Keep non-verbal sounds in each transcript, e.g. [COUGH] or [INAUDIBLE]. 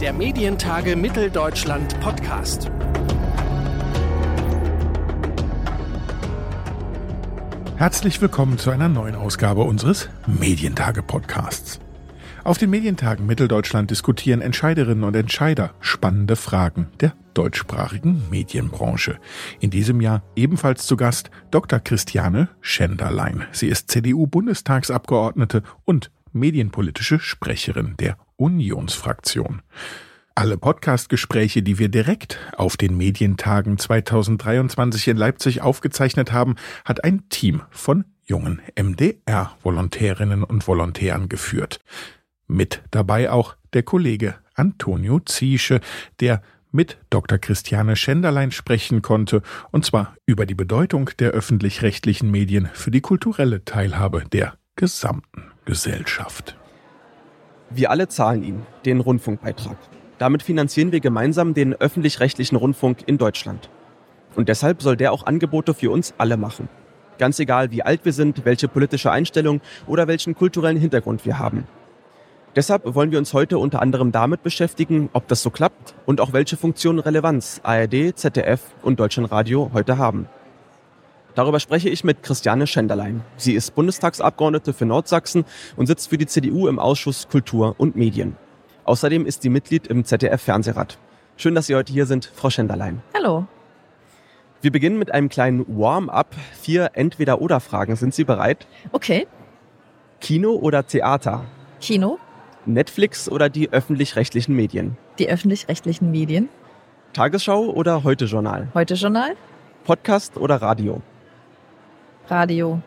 der Medientage Mitteldeutschland Podcast. Herzlich willkommen zu einer neuen Ausgabe unseres Medientage Podcasts. Auf den Medientagen Mitteldeutschland diskutieren Entscheiderinnen und Entscheider spannende Fragen der deutschsprachigen Medienbranche. In diesem Jahr ebenfalls zu Gast Dr. Christiane Schenderlein. Sie ist CDU-Bundestagsabgeordnete und medienpolitische Sprecherin der Unionsfraktion. Alle Podcastgespräche, die wir direkt auf den Medientagen 2023 in Leipzig aufgezeichnet haben, hat ein Team von jungen MDR-Volontärinnen und Volontären geführt. Mit dabei auch der Kollege Antonio Ziesche, der mit Dr. Christiane Schenderlein sprechen konnte, und zwar über die Bedeutung der öffentlich-rechtlichen Medien für die kulturelle Teilhabe der gesamten Gesellschaft. Wir alle zahlen ihn, den Rundfunkbeitrag. Damit finanzieren wir gemeinsam den öffentlich-rechtlichen Rundfunk in Deutschland. Und deshalb soll der auch Angebote für uns alle machen. Ganz egal, wie alt wir sind, welche politische Einstellung oder welchen kulturellen Hintergrund wir haben. Deshalb wollen wir uns heute unter anderem damit beschäftigen, ob das so klappt und auch welche Funktionen Relevanz ARD, ZDF und Deutschlandradio heute haben. Darüber spreche ich mit Christiane Schenderlein. Sie ist Bundestagsabgeordnete für Nordsachsen und sitzt für die CDU im Ausschuss Kultur und Medien. Außerdem ist sie Mitglied im ZDF-Fernsehrat. Schön, dass Sie heute hier sind, Frau Schenderlein. Hallo. Wir beginnen mit einem kleinen Warm-up. Vier Entweder-Oder-Fragen. Sind Sie bereit? Okay. Kino oder Theater? Kino. Netflix oder die öffentlich-rechtlichen Medien? Die öffentlich-rechtlichen Medien. Tagesschau oder Heute-Journal? Heute-Journal. Podcast oder Radio? Radio.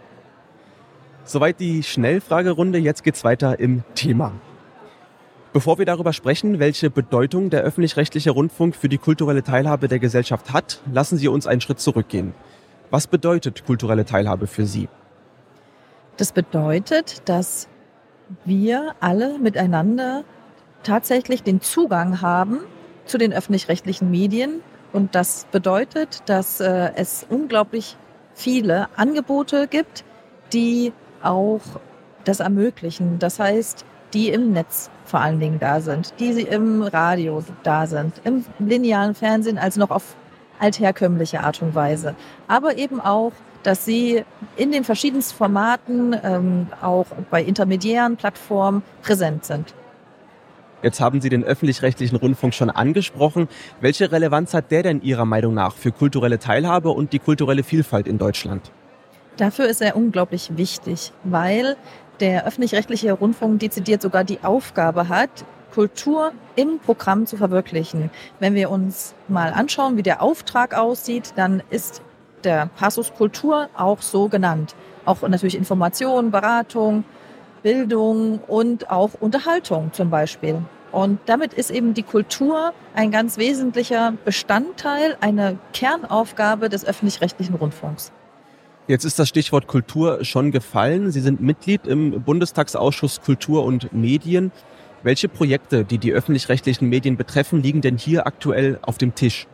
Soweit die Schnellfragerunde. Jetzt geht's weiter im Thema. Bevor wir darüber sprechen, welche Bedeutung der öffentlich-rechtliche Rundfunk für die kulturelle Teilhabe der Gesellschaft hat, lassen Sie uns einen Schritt zurückgehen. Was bedeutet kulturelle Teilhabe für Sie? Das bedeutet, dass wir alle miteinander tatsächlich den Zugang haben zu den öffentlich-rechtlichen Medien. Und das bedeutet, dass äh, es unglaublich viele Angebote gibt, die auch das ermöglichen. Das heißt, die im Netz vor allen Dingen da sind, die im Radio da sind, im linearen Fernsehen, also noch auf altherkömmliche Art und Weise. Aber eben auch, dass sie in den verschiedensten Formaten, ähm, auch bei intermediären Plattformen präsent sind. Jetzt haben Sie den öffentlich-rechtlichen Rundfunk schon angesprochen. Welche Relevanz hat der denn Ihrer Meinung nach für kulturelle Teilhabe und die kulturelle Vielfalt in Deutschland? Dafür ist er unglaublich wichtig, weil der öffentlich-rechtliche Rundfunk dezidiert sogar die Aufgabe hat, Kultur im Programm zu verwirklichen. Wenn wir uns mal anschauen, wie der Auftrag aussieht, dann ist der Passus Kultur auch so genannt. Auch natürlich Information, Beratung, Bildung und auch Unterhaltung zum Beispiel. Und damit ist eben die Kultur ein ganz wesentlicher Bestandteil, eine Kernaufgabe des öffentlich-rechtlichen Rundfunks. Jetzt ist das Stichwort Kultur schon gefallen. Sie sind Mitglied im Bundestagsausschuss Kultur und Medien. Welche Projekte, die die öffentlich-rechtlichen Medien betreffen, liegen denn hier aktuell auf dem Tisch?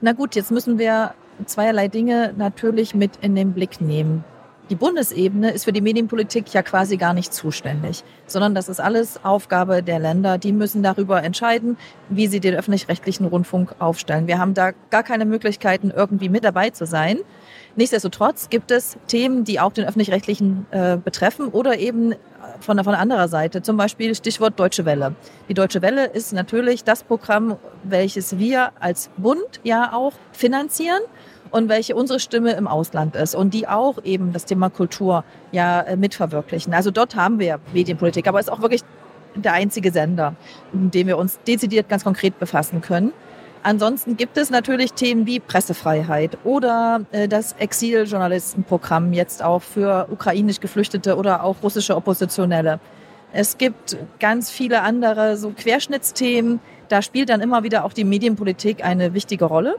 Na gut, jetzt müssen wir zweierlei Dinge natürlich mit in den Blick nehmen. Die Bundesebene ist für die Medienpolitik ja quasi gar nicht zuständig, sondern das ist alles Aufgabe der Länder. Die müssen darüber entscheiden, wie sie den öffentlich-rechtlichen Rundfunk aufstellen. Wir haben da gar keine Möglichkeiten, irgendwie mit dabei zu sein. Nichtsdestotrotz gibt es Themen, die auch den öffentlich-rechtlichen äh, betreffen oder eben von, von anderer Seite. Zum Beispiel Stichwort Deutsche Welle. Die Deutsche Welle ist natürlich das Programm, welches wir als Bund ja auch finanzieren und welche unsere Stimme im Ausland ist und die auch eben das Thema Kultur ja äh, mitverwirklichen. Also dort haben wir Medienpolitik, aber es ist auch wirklich der einzige Sender, mit dem wir uns dezidiert ganz konkret befassen können. Ansonsten gibt es natürlich Themen wie Pressefreiheit oder äh, das Exiljournalistenprogramm jetzt auch für ukrainisch Geflüchtete oder auch russische Oppositionelle. Es gibt ganz viele andere so Querschnittsthemen. Da spielt dann immer wieder auch die Medienpolitik eine wichtige Rolle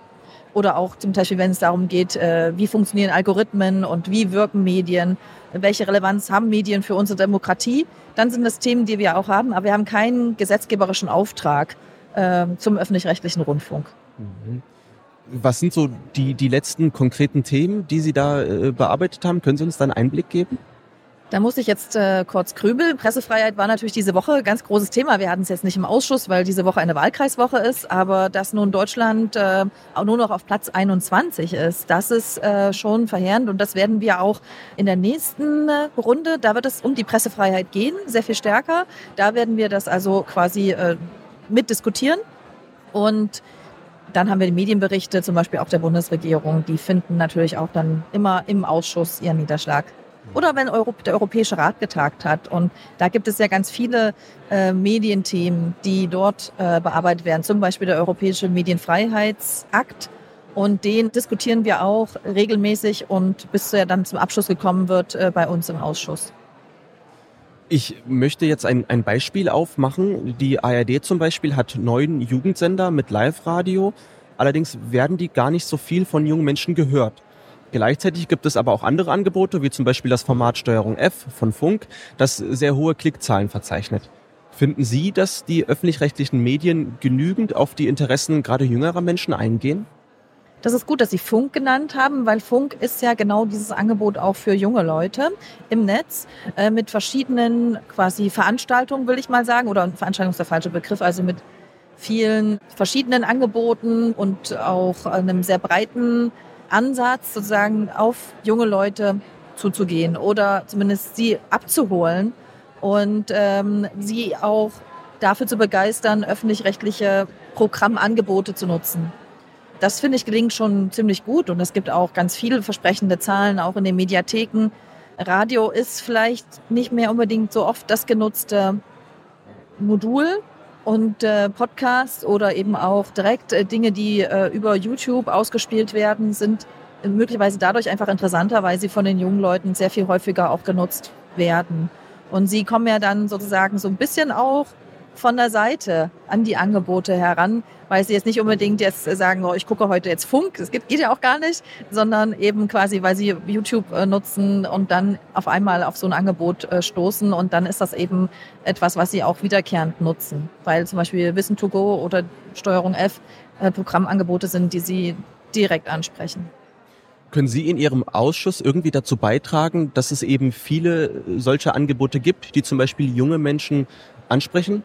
oder auch zum Beispiel, wenn es darum geht, äh, wie funktionieren Algorithmen und wie wirken Medien, welche Relevanz haben Medien für unsere Demokratie, dann sind das Themen, die wir auch haben, aber wir haben keinen gesetzgeberischen Auftrag äh, zum öffentlich-rechtlichen Rundfunk. Mhm. Was sind so die, die letzten konkreten Themen, die Sie da äh, bearbeitet haben? Können Sie uns da einen Einblick geben? Da muss ich jetzt äh, kurz grübeln. Pressefreiheit war natürlich diese Woche ganz großes Thema. Wir hatten es jetzt nicht im Ausschuss, weil diese Woche eine Wahlkreiswoche ist. Aber dass nun Deutschland äh, auch nur noch auf Platz 21 ist, das ist äh, schon verheerend. Und das werden wir auch in der nächsten äh, Runde, da wird es um die Pressefreiheit gehen, sehr viel stärker. Da werden wir das also quasi äh, mitdiskutieren. Und dann haben wir die Medienberichte, zum Beispiel auch der Bundesregierung, die finden natürlich auch dann immer im Ausschuss ihren Niederschlag. Oder wenn der Europäische Rat getagt hat. Und da gibt es ja ganz viele äh, Medienthemen, die dort äh, bearbeitet werden. Zum Beispiel der Europäische Medienfreiheitsakt. Und den diskutieren wir auch regelmäßig und bis er dann zum Abschluss gekommen wird äh, bei uns im Ausschuss. Ich möchte jetzt ein, ein Beispiel aufmachen. Die ARD zum Beispiel hat neun Jugendsender mit Live-Radio. Allerdings werden die gar nicht so viel von jungen Menschen gehört. Gleichzeitig gibt es aber auch andere Angebote, wie zum Beispiel das Format Steuerung F von Funk, das sehr hohe Klickzahlen verzeichnet. Finden Sie, dass die öffentlich-rechtlichen Medien genügend auf die Interessen gerade jüngerer Menschen eingehen? Das ist gut, dass Sie Funk genannt haben, weil Funk ist ja genau dieses Angebot auch für junge Leute im Netz äh, mit verschiedenen quasi Veranstaltungen, will ich mal sagen, oder Veranstaltung ist der falsche Begriff, also mit vielen verschiedenen Angeboten und auch einem sehr breiten Ansatz, sozusagen auf junge Leute zuzugehen oder zumindest sie abzuholen und ähm, sie auch dafür zu begeistern, öffentlich-rechtliche Programmangebote zu nutzen. Das finde ich gelingt schon ziemlich gut und es gibt auch ganz viele versprechende Zahlen, auch in den Mediatheken. Radio ist vielleicht nicht mehr unbedingt so oft das genutzte Modul, und äh, Podcasts oder eben auch direkt äh, Dinge, die äh, über YouTube ausgespielt werden, sind möglicherweise dadurch einfach interessanter, weil sie von den jungen Leuten sehr viel häufiger auch genutzt werden. Und sie kommen ja dann sozusagen so ein bisschen auch von der Seite an die Angebote heran, weil sie jetzt nicht unbedingt jetzt sagen, oh, ich gucke heute jetzt Funk, das geht, geht ja auch gar nicht, sondern eben quasi, weil sie YouTube äh, nutzen und dann auf einmal auf so ein Angebot äh, stoßen und dann ist das eben etwas, was sie auch wiederkehrend nutzen, weil zum Beispiel Wissen to Go oder Steuerung F äh, Programmangebote sind, die sie direkt ansprechen. Können Sie in Ihrem Ausschuss irgendwie dazu beitragen, dass es eben viele solcher Angebote gibt, die zum Beispiel junge Menschen ansprechen?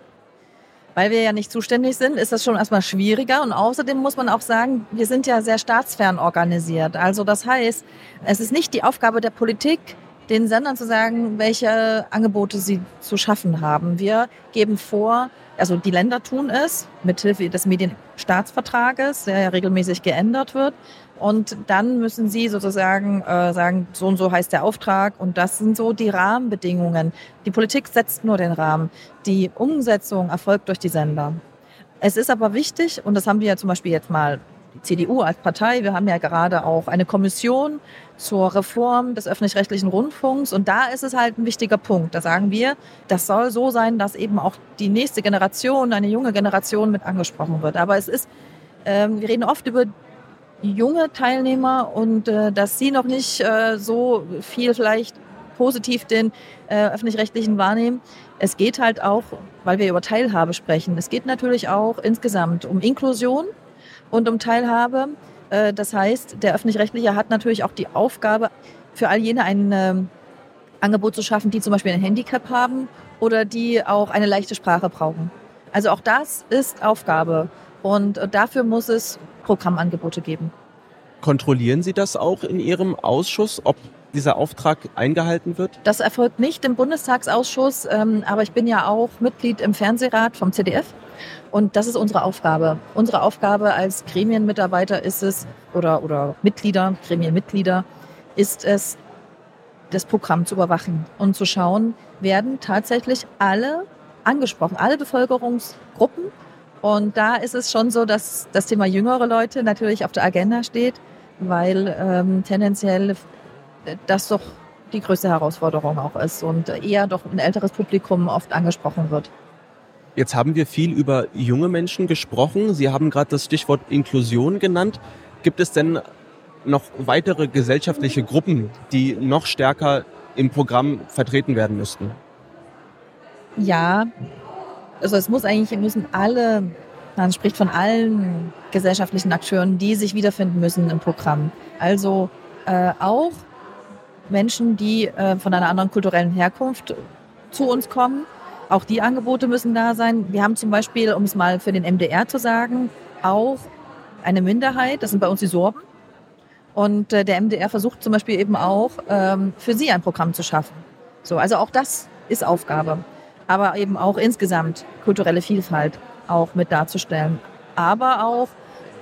Weil wir ja nicht zuständig sind, ist das schon erstmal schwieriger. Und außerdem muss man auch sagen, wir sind ja sehr staatsfern organisiert. Also das heißt, es ist nicht die Aufgabe der Politik, den Sendern zu sagen, welche Angebote sie zu schaffen haben. Wir geben vor, also die Länder tun es mithilfe des Medienstaatsvertrages, der ja regelmäßig geändert wird. Und dann müssen Sie sozusagen äh, sagen, so und so heißt der Auftrag und das sind so die Rahmenbedingungen. Die Politik setzt nur den Rahmen. Die Umsetzung erfolgt durch die Sender. Es ist aber wichtig, und das haben wir ja zum Beispiel jetzt mal die CDU als Partei, wir haben ja gerade auch eine Kommission zur Reform des öffentlich-rechtlichen Rundfunks und da ist es halt ein wichtiger Punkt. Da sagen wir, das soll so sein, dass eben auch die nächste Generation, eine junge Generation mit angesprochen wird. Aber es ist, ähm, wir reden oft über junge Teilnehmer und äh, dass sie noch nicht äh, so viel vielleicht positiv den äh, öffentlich-rechtlichen wahrnehmen. Es geht halt auch, weil wir über Teilhabe sprechen, es geht natürlich auch insgesamt um Inklusion und um Teilhabe. Äh, das heißt, der öffentlich-rechtliche hat natürlich auch die Aufgabe, für all jene ein äh, Angebot zu schaffen, die zum Beispiel ein Handicap haben oder die auch eine leichte Sprache brauchen. Also auch das ist Aufgabe. Und dafür muss es Programmangebote geben. Kontrollieren Sie das auch in Ihrem Ausschuss, ob dieser Auftrag eingehalten wird? Das erfolgt nicht im Bundestagsausschuss, ähm, aber ich bin ja auch Mitglied im Fernsehrat vom ZDF. Und das ist unsere Aufgabe. Unsere Aufgabe als Gremienmitarbeiter ist es, oder, oder Mitglieder, Gremienmitglieder, ist es, das Programm zu überwachen und zu schauen, werden tatsächlich alle angesprochen, alle Bevölkerungsgruppen und da ist es schon so, dass das Thema jüngere Leute natürlich auf der Agenda steht, weil ähm, tendenziell das doch die größte Herausforderung auch ist und eher doch ein älteres Publikum oft angesprochen wird. Jetzt haben wir viel über junge Menschen gesprochen. Sie haben gerade das Stichwort Inklusion genannt. Gibt es denn noch weitere gesellschaftliche Gruppen, die noch stärker im Programm vertreten werden müssten? Ja, also es muss eigentlich, müssen alle, man spricht von allen gesellschaftlichen Akteuren, die sich wiederfinden müssen im Programm. Also äh, auch Menschen, die äh, von einer anderen kulturellen Herkunft zu uns kommen. Auch die Angebote müssen da sein. Wir haben zum Beispiel, um es mal für den MDR zu sagen, auch eine Minderheit, das sind bei uns die Sorben. Und äh, der MDR versucht zum Beispiel eben auch, ähm, für sie ein Programm zu schaffen. So, also auch das ist Aufgabe. Aber eben auch insgesamt kulturelle Vielfalt auch mit darzustellen. Aber auch,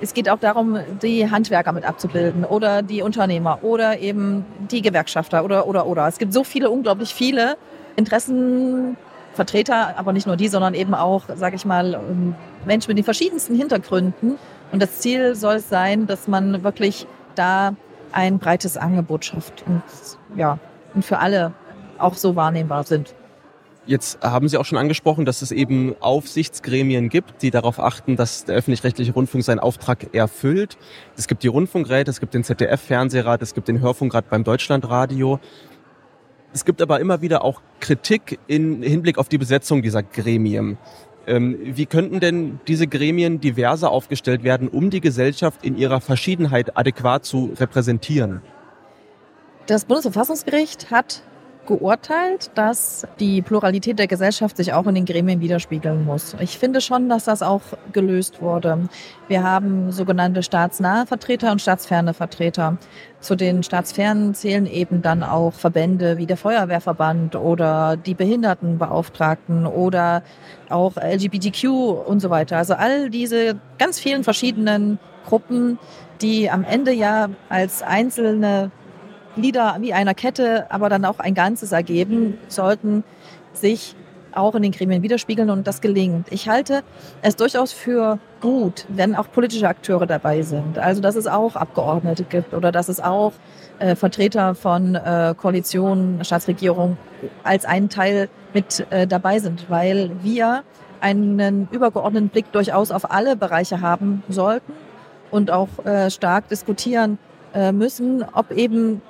es geht auch darum, die Handwerker mit abzubilden oder die Unternehmer oder eben die Gewerkschafter oder, oder, oder. Es gibt so viele, unglaublich viele Interessenvertreter, aber nicht nur die, sondern eben auch, sage ich mal, ähm, Menschen mit den verschiedensten Hintergründen. Und das Ziel soll es sein, dass man wirklich da ein breites Angebot schafft und ja, und für alle auch so wahrnehmbar sind. Jetzt haben Sie auch schon angesprochen, dass es eben Aufsichtsgremien gibt, die darauf achten, dass der öffentlich-rechtliche Rundfunk seinen Auftrag erfüllt. Es gibt die Rundfunkräte, es gibt den ZDF-Fernsehrat, es gibt den Hörfunkrat beim Deutschlandradio. Es gibt aber immer wieder auch Kritik in Hinblick auf die Besetzung dieser Gremien. Ähm, wie könnten denn diese Gremien diverser aufgestellt werden, um die Gesellschaft in ihrer Verschiedenheit adäquat zu repräsentieren? Das Bundesverfassungsgericht hat geurteilt, dass die Pluralität der Gesellschaft sich auch in den Gremien widerspiegeln muss. Ich finde schon, dass das auch gelöst wurde. Wir haben sogenannte staatsnahe Vertreter und staatsferne Vertreter. Zu den staatsfernen zählen eben dann auch Verbände wie der Feuerwehrverband oder die Behindertenbeauftragten oder auch LGBTQ und so weiter. Also all diese ganz vielen verschiedenen Gruppen, die am Ende ja als einzelne Glieder wie einer Kette, aber dann auch ein Ganzes ergeben, sollten sich auch in den Gremien widerspiegeln und das gelingt. Ich halte es durchaus für gut, wenn auch politische Akteure dabei sind. Also dass es auch Abgeordnete gibt oder dass es auch äh, Vertreter von äh, Koalitionen, Staatsregierung als einen Teil mit äh, dabei sind, weil wir einen übergeordneten Blick durchaus auf alle Bereiche haben sollten und auch äh, stark diskutieren äh, müssen, ob eben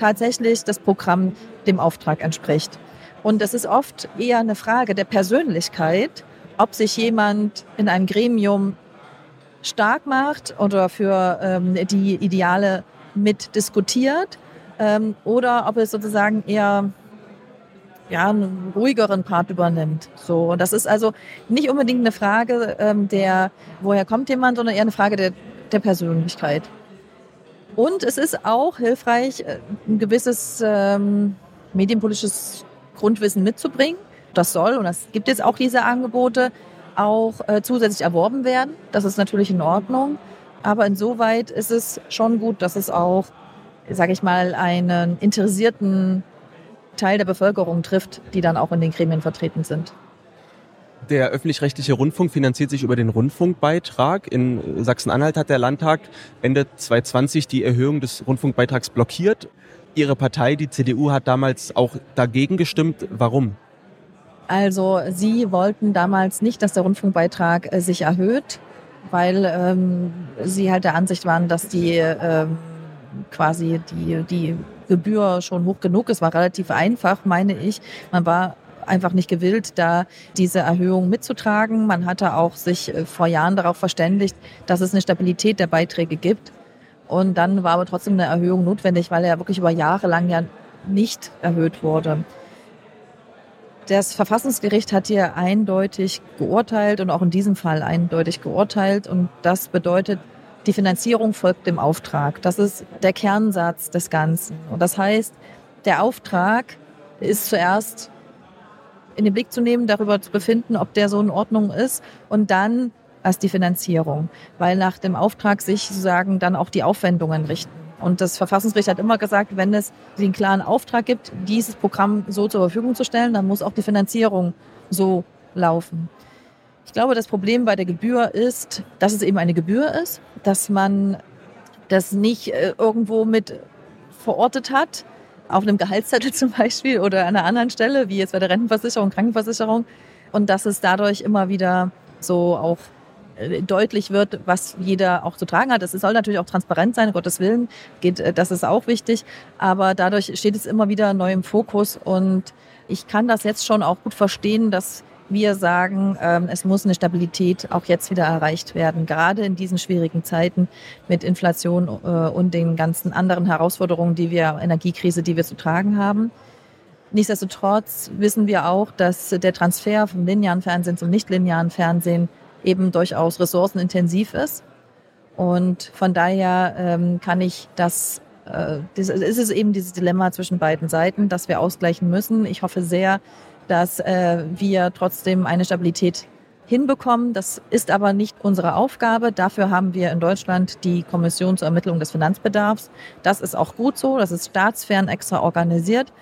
tatsächlich das Programm dem Auftrag entspricht. Und es ist oft eher eine Frage der Persönlichkeit, ob sich jemand in einem Gremium stark macht oder für ähm, die Ideale mit diskutiert ähm, oder ob es sozusagen eher ja, einen ruhigeren Part übernimmt. So, das ist also nicht unbedingt eine Frage ähm, der, woher kommt jemand, sondern eher eine Frage der, der Persönlichkeit. Und es ist auch hilfreich, äh, ein gewisses ähm, medienpolitisches Grundwissen mitzubringen. Das soll, und das gibt jetzt auch diese Angebote, auch äh, zusätzlich erworben werden. Das ist natürlich in Ordnung. Aber insoweit ist es schon gut, dass es auch, sage ich mal, einen interessierten Teil der Bevölkerung trifft, die dann auch in den Gremien vertreten sind. Der öffentlich-rechtliche Rundfunk finanziert sich über den Rundfunkbeitrag. In Sachsen-Anhalt hat der Landtag Ende 2020 die Erhöhung des Rundfunkbeitrags blockiert. Ihre Partei, die CDU, hat damals auch dagegen gestimmt. Warum? Also Sie wollten damals nicht, dass der Rundfunkbeitrag äh, sich erhöht, weil ähm, Sie halt der Ansicht waren, dass die ähm, quasi die, die Gebühr schon hoch genug ist. War relativ einfach, meine ich. Man war einfach nicht gewillt, da diese Erhöhung mitzutragen. Man hatte auch sich äh, vor Jahren darauf verständigt, dass es eine Stabilität der Beiträge gibt. Und dann war aber trotzdem eine Erhöhung notwendig, weil er wirklich über Jahre lang ja nicht erhöht wurde. Das Verfassungsgericht hat hier eindeutig geurteilt und auch in diesem Fall eindeutig geurteilt. Und das bedeutet, die Finanzierung folgt dem Auftrag. Das ist der Kernsatz des Ganzen. Und das heißt, der Auftrag ist zuerst in den Blick zu nehmen, darüber zu befinden, ob der so in Ordnung ist und dann erst die Finanzierung, weil nach dem Auftrag sich sozusagen dann auch die Aufwendungen richten. Und das Verfassungsgericht hat immer gesagt, wenn es den klaren Auftrag gibt, dieses Programm so zur Verfügung zu stellen, dann muss auch die Finanzierung so laufen. Ich glaube, das Problem bei der Gebühr ist, dass es eben eine Gebühr ist, dass man das nicht äh, irgendwo mit verortet hat, auf einem Gehaltszettel [LAUGHS] zum Beispiel oder an einer anderen Stelle, wie jetzt bei der Rentenversicherung, Krankenversicherung. Und dass es dadurch immer wieder so auch äh, deutlich wird, was jeder auch zu tragen hat. Es soll natürlich auch transparent sein, Gottes Willen, geht, äh, das ist auch wichtig. Aber dadurch steht es immer wieder neu im Fokus und ich kann das jetzt schon auch gut verstehen, dass wir sagen, ähm, es muss eine Stabilität auch jetzt wieder erreicht werden, gerade in diesen schwierigen Zeiten mit Inflation äh, und den ganzen anderen Herausforderungen, die wir, Energiekrise, die wir zu tragen haben. Nichtsdestotrotz wissen wir auch, dass der Transfer vom linearen Fernsehen zum nichtlinearen Fernsehen eben durchaus ressourcenintensiv ist. Und von daher ähm, kann ich das, das ist es eben dieses Dilemma zwischen beiden Seiten, das wir ausgleichen müssen. Ich hoffe sehr, dass äh, wir trotzdem eine Stabilität hinbekommen. Das ist aber nicht unsere Aufgabe. Dafür haben wir in Deutschland die Kommission zur Ermittlung des Finanzbedarfs. Das ist auch gut so. Das ist staatsfern extra organisiert.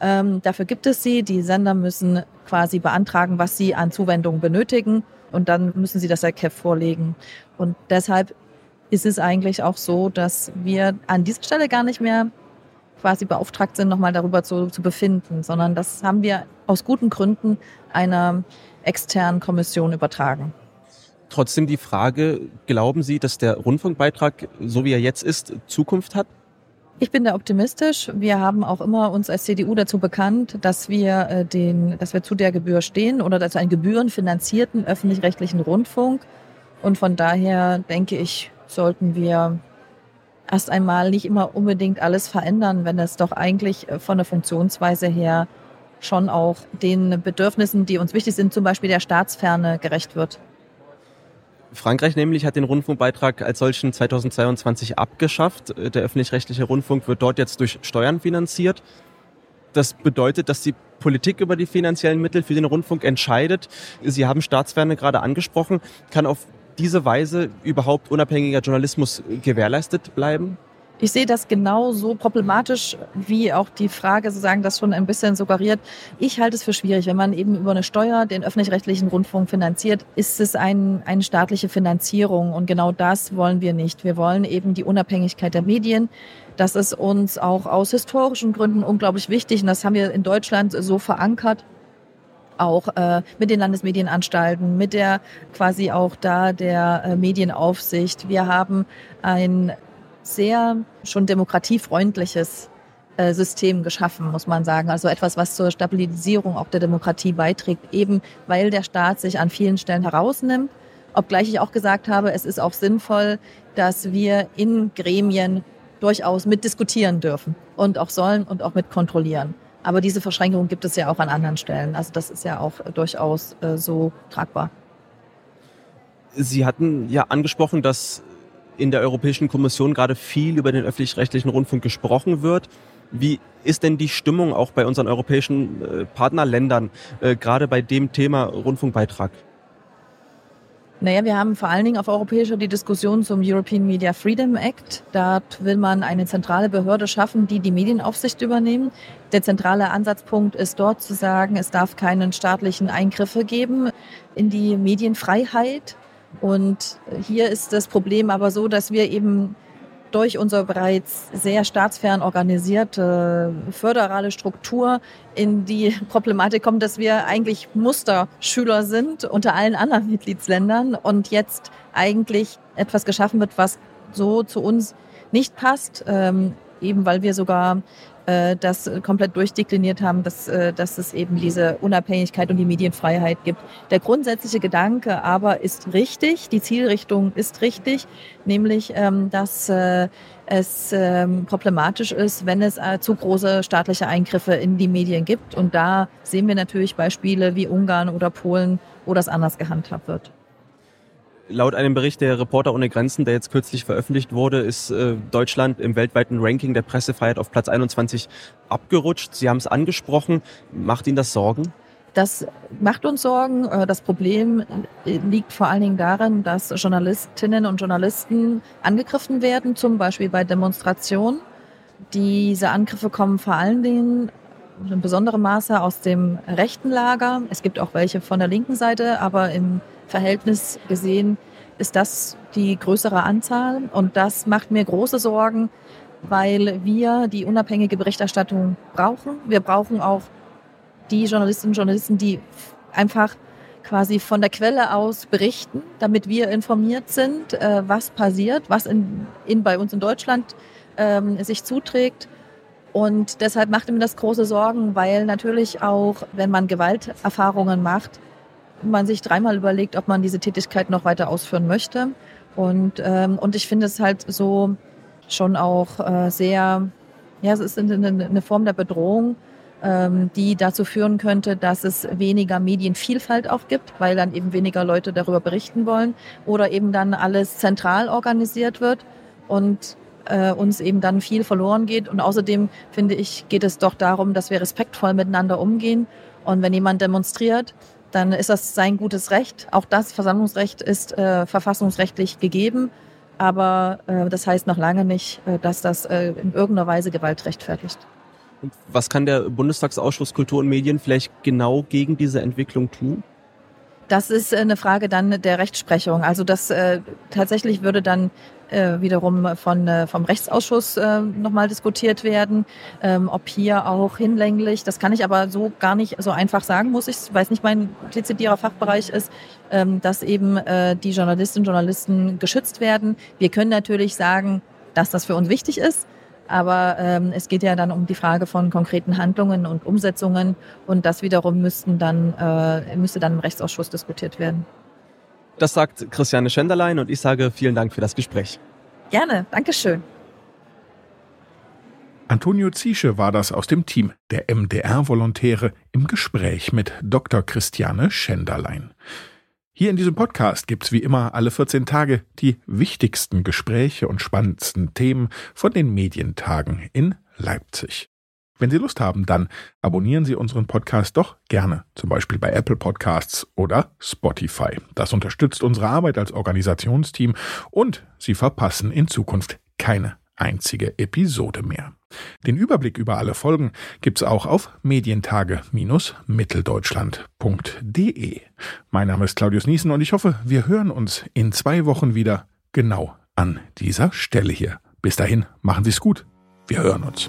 Ähm, dafür gibt es sie. Die Sender müssen quasi beantragen, was sie an Zuwendungen benötigen. Und dann müssen sie das der KEF vorlegen. Und deshalb ist es eigentlich auch so, dass wir an dieser Stelle gar nicht mehr quasi beauftragt sind, nochmal darüber zu, zu befinden, sondern das haben wir aus guten Gründen einer externen Kommission übertragen. Trotzdem die Frage, glauben Sie, dass der Rundfunkbeitrag, so wie er jetzt ist, Zukunft hat? Ich bin da optimistisch. Wir haben auch immer uns als CDU dazu bekannt, dass wir äh, den, dass wir zu der Gebühr stehen oder dazu einen gebührenfinanzierten öffentlich-rechtlichen Rundfunk. Und von daher denke ich, sollten wir erst einmal nicht immer unbedingt alles verändern, wenn es doch eigentlich äh, von der Funktionsweise her schon auch den Bedürfnissen, die uns wichtig sind, zum Beispiel der Staatsferne gerecht wird. Frankreich nämlich hat den Rundfunkbeitrag als solchen 2022 abgeschafft. Der öffentlich-rechtliche Rundfunk wird dort jetzt durch Steuern finanziert. Das bedeutet, dass die Politik über die finanziellen Mittel für den Rundfunk entscheidet. Sie haben Staatsferne gerade angesprochen. Kann auf diese Weise überhaupt unabhängiger Journalismus gewährleistet bleiben? Ich sehe das genauso problematisch, wie auch die Frage sozusagen das schon ein bisschen suggeriert. Ich halte es für schwierig, wenn man eben über eine Steuer den öffentlich-rechtlichen Rundfunk finanziert, ist es ein, eine staatliche Finanzierung. Und genau das wollen wir nicht. Wir wollen eben die Unabhängigkeit der Medien. Das ist uns auch aus historischen Gründen unglaublich wichtig. Und das haben wir in Deutschland so verankert auch äh, mit den Landesmedienanstalten, mit der quasi auch da der äh, Medienaufsicht. Wir haben ein sehr schon demokratiefreundliches äh, System geschaffen, muss man sagen. Also etwas, was zur Stabilisierung auch der Demokratie beiträgt, eben weil der Staat sich an vielen Stellen herausnimmt. Obgleich ich auch gesagt habe, es ist auch sinnvoll, dass wir in Gremien durchaus mitdiskutieren dürfen und auch sollen und auch mit kontrollieren. Aber diese Verschränkung gibt es ja auch an anderen Stellen. Also das ist ja auch durchaus äh, so tragbar. Sie hatten ja angesprochen, dass in der Europäischen Kommission gerade viel über den öffentlich-rechtlichen Rundfunk gesprochen wird. Wie ist denn die Stimmung auch bei unseren europäischen äh, Partnerländern, äh, gerade bei dem Thema Rundfunkbeitrag? Naja, wir haben vor allen Dingen auf europäischer die Diskussion zum European Media Freedom Act. Dort will man eine zentrale Behörde schaffen, die die Medienaufsicht übernehmen. Der zentrale Ansatzpunkt ist dort zu sagen, es darf keinen staatlichen Eingriffe geben in die Medienfreiheit. Und hier ist das Problem aber so, dass wir eben durch unsere bereits sehr staatsfern organisierte föderale Struktur in die [LAUGHS] Problematik kommen, dass wir eigentlich Musterschüler sind unter allen anderen Mitgliedsländern und jetzt eigentlich etwas geschaffen wird, was so zu uns nicht passt, ähm, eben weil wir sogar äh, das komplett durchdekliniert haben, dass, äh, dass es eben diese Unabhängigkeit und die Medienfreiheit gibt. Der grundsätzliche Gedanke aber ist richtig, die Zielrichtung ist richtig, nämlich ähm, dass äh, es ähm, problematisch ist, wenn es zu große staatliche Eingriffe in die Medien gibt. Und da sehen wir natürlich Beispiele wie Ungarn oder Polen, wo das anders gehandhabt wird. Laut einem Bericht der Reporter ohne Grenzen, der jetzt kürzlich veröffentlicht wurde, ist äh, Deutschland im weltweiten Ranking der Pressefreiheit auf Platz 21 abgerutscht. Sie haben es angesprochen. Macht Ihnen das Sorgen? Das macht uns Sorgen. Äh, das Problem liegt vor allen Dingen darin, dass Journalistinnen und Journalisten angegriffen werden, zum Beispiel bei Demonstrationen. Diese Angriffe kommen vor allen Dingen in besonderem Maße aus dem rechten Lager. Es gibt auch welche von der linken Seite, aber im Verhältnis gesehen ist das die größere Anzahl. Und das macht mir große Sorgen, weil wir die unabhängige Berichterstattung brauchen. Wir brauchen auch die Journalistinnen und Journalisten, die einfach quasi von der Quelle aus berichten, damit wir informiert sind, äh, was passiert, was in, in bei uns in Deutschland ähm, sich zuträgt. Und deshalb macht mir das große Sorgen, weil natürlich auch, wenn man Gewalterfahrungen macht, man sich dreimal überlegt, ob man diese Tätigkeit noch weiter ausführen möchte. Und, ähm, und ich finde es halt so schon auch äh, sehr, ja, es ist eine, eine Form der Bedrohung, ähm, die dazu führen könnte, dass es weniger Medienvielfalt auch gibt, weil dann eben weniger Leute darüber berichten wollen oder eben dann alles zentral organisiert wird und äh, uns eben dann viel verloren geht. Und außerdem finde ich, geht es doch darum, dass wir respektvoll miteinander umgehen. Und wenn jemand demonstriert, dann ist das sein gutes Recht. Auch das Versammlungsrecht ist äh, verfassungsrechtlich gegeben. Aber äh, das heißt noch lange nicht, äh, dass das äh, in irgendeiner Weise Gewalt rechtfertigt. Und was kann der Bundestagsausschuss Kultur und Medien vielleicht genau gegen diese Entwicklung tun? Das ist äh, eine Frage dann der Rechtsprechung. Also das äh, tatsächlich würde dann äh, wiederum von, äh, vom Rechtsausschuss äh, nochmal diskutiert werden, ähm, ob hier auch hinlänglich, das kann ich aber so gar nicht so einfach sagen, muss ich, weil es nicht mein dezidierter Fachbereich ist, ähm, dass eben äh, die Journalistinnen und Journalisten geschützt werden. Wir können natürlich sagen, dass das für uns wichtig ist. Aber ähm, es geht ja dann um die Frage von konkreten Handlungen und Umsetzungen und das wiederum müssten dann, äh, müsste dann im Rechtsausschuss diskutiert werden. Das sagt Christiane Schenderlein und ich sage vielen Dank für das Gespräch. Gerne, Dankeschön. Antonio Ziesche war das aus dem Team der MDR-Volontäre im Gespräch mit Dr. Christiane Schenderlein. Hier in diesem Podcast gibt's wie immer alle 14 Tage die wichtigsten Gespräche und spannendsten Themen von den Medientagen in Leipzig. Wenn Sie Lust haben, dann abonnieren Sie unseren Podcast doch gerne, zum Beispiel bei Apple Podcasts oder Spotify. Das unterstützt unsere Arbeit als Organisationsteam und Sie verpassen in Zukunft keine einzige Episode mehr. Den Überblick über alle Folgen gibt's auch auf medientage-mitteldeutschland.de. Mein Name ist Claudius Niesen und ich hoffe, wir hören uns in zwei Wochen wieder genau an dieser Stelle hier. Bis dahin, machen Sie's gut. Wir hören uns.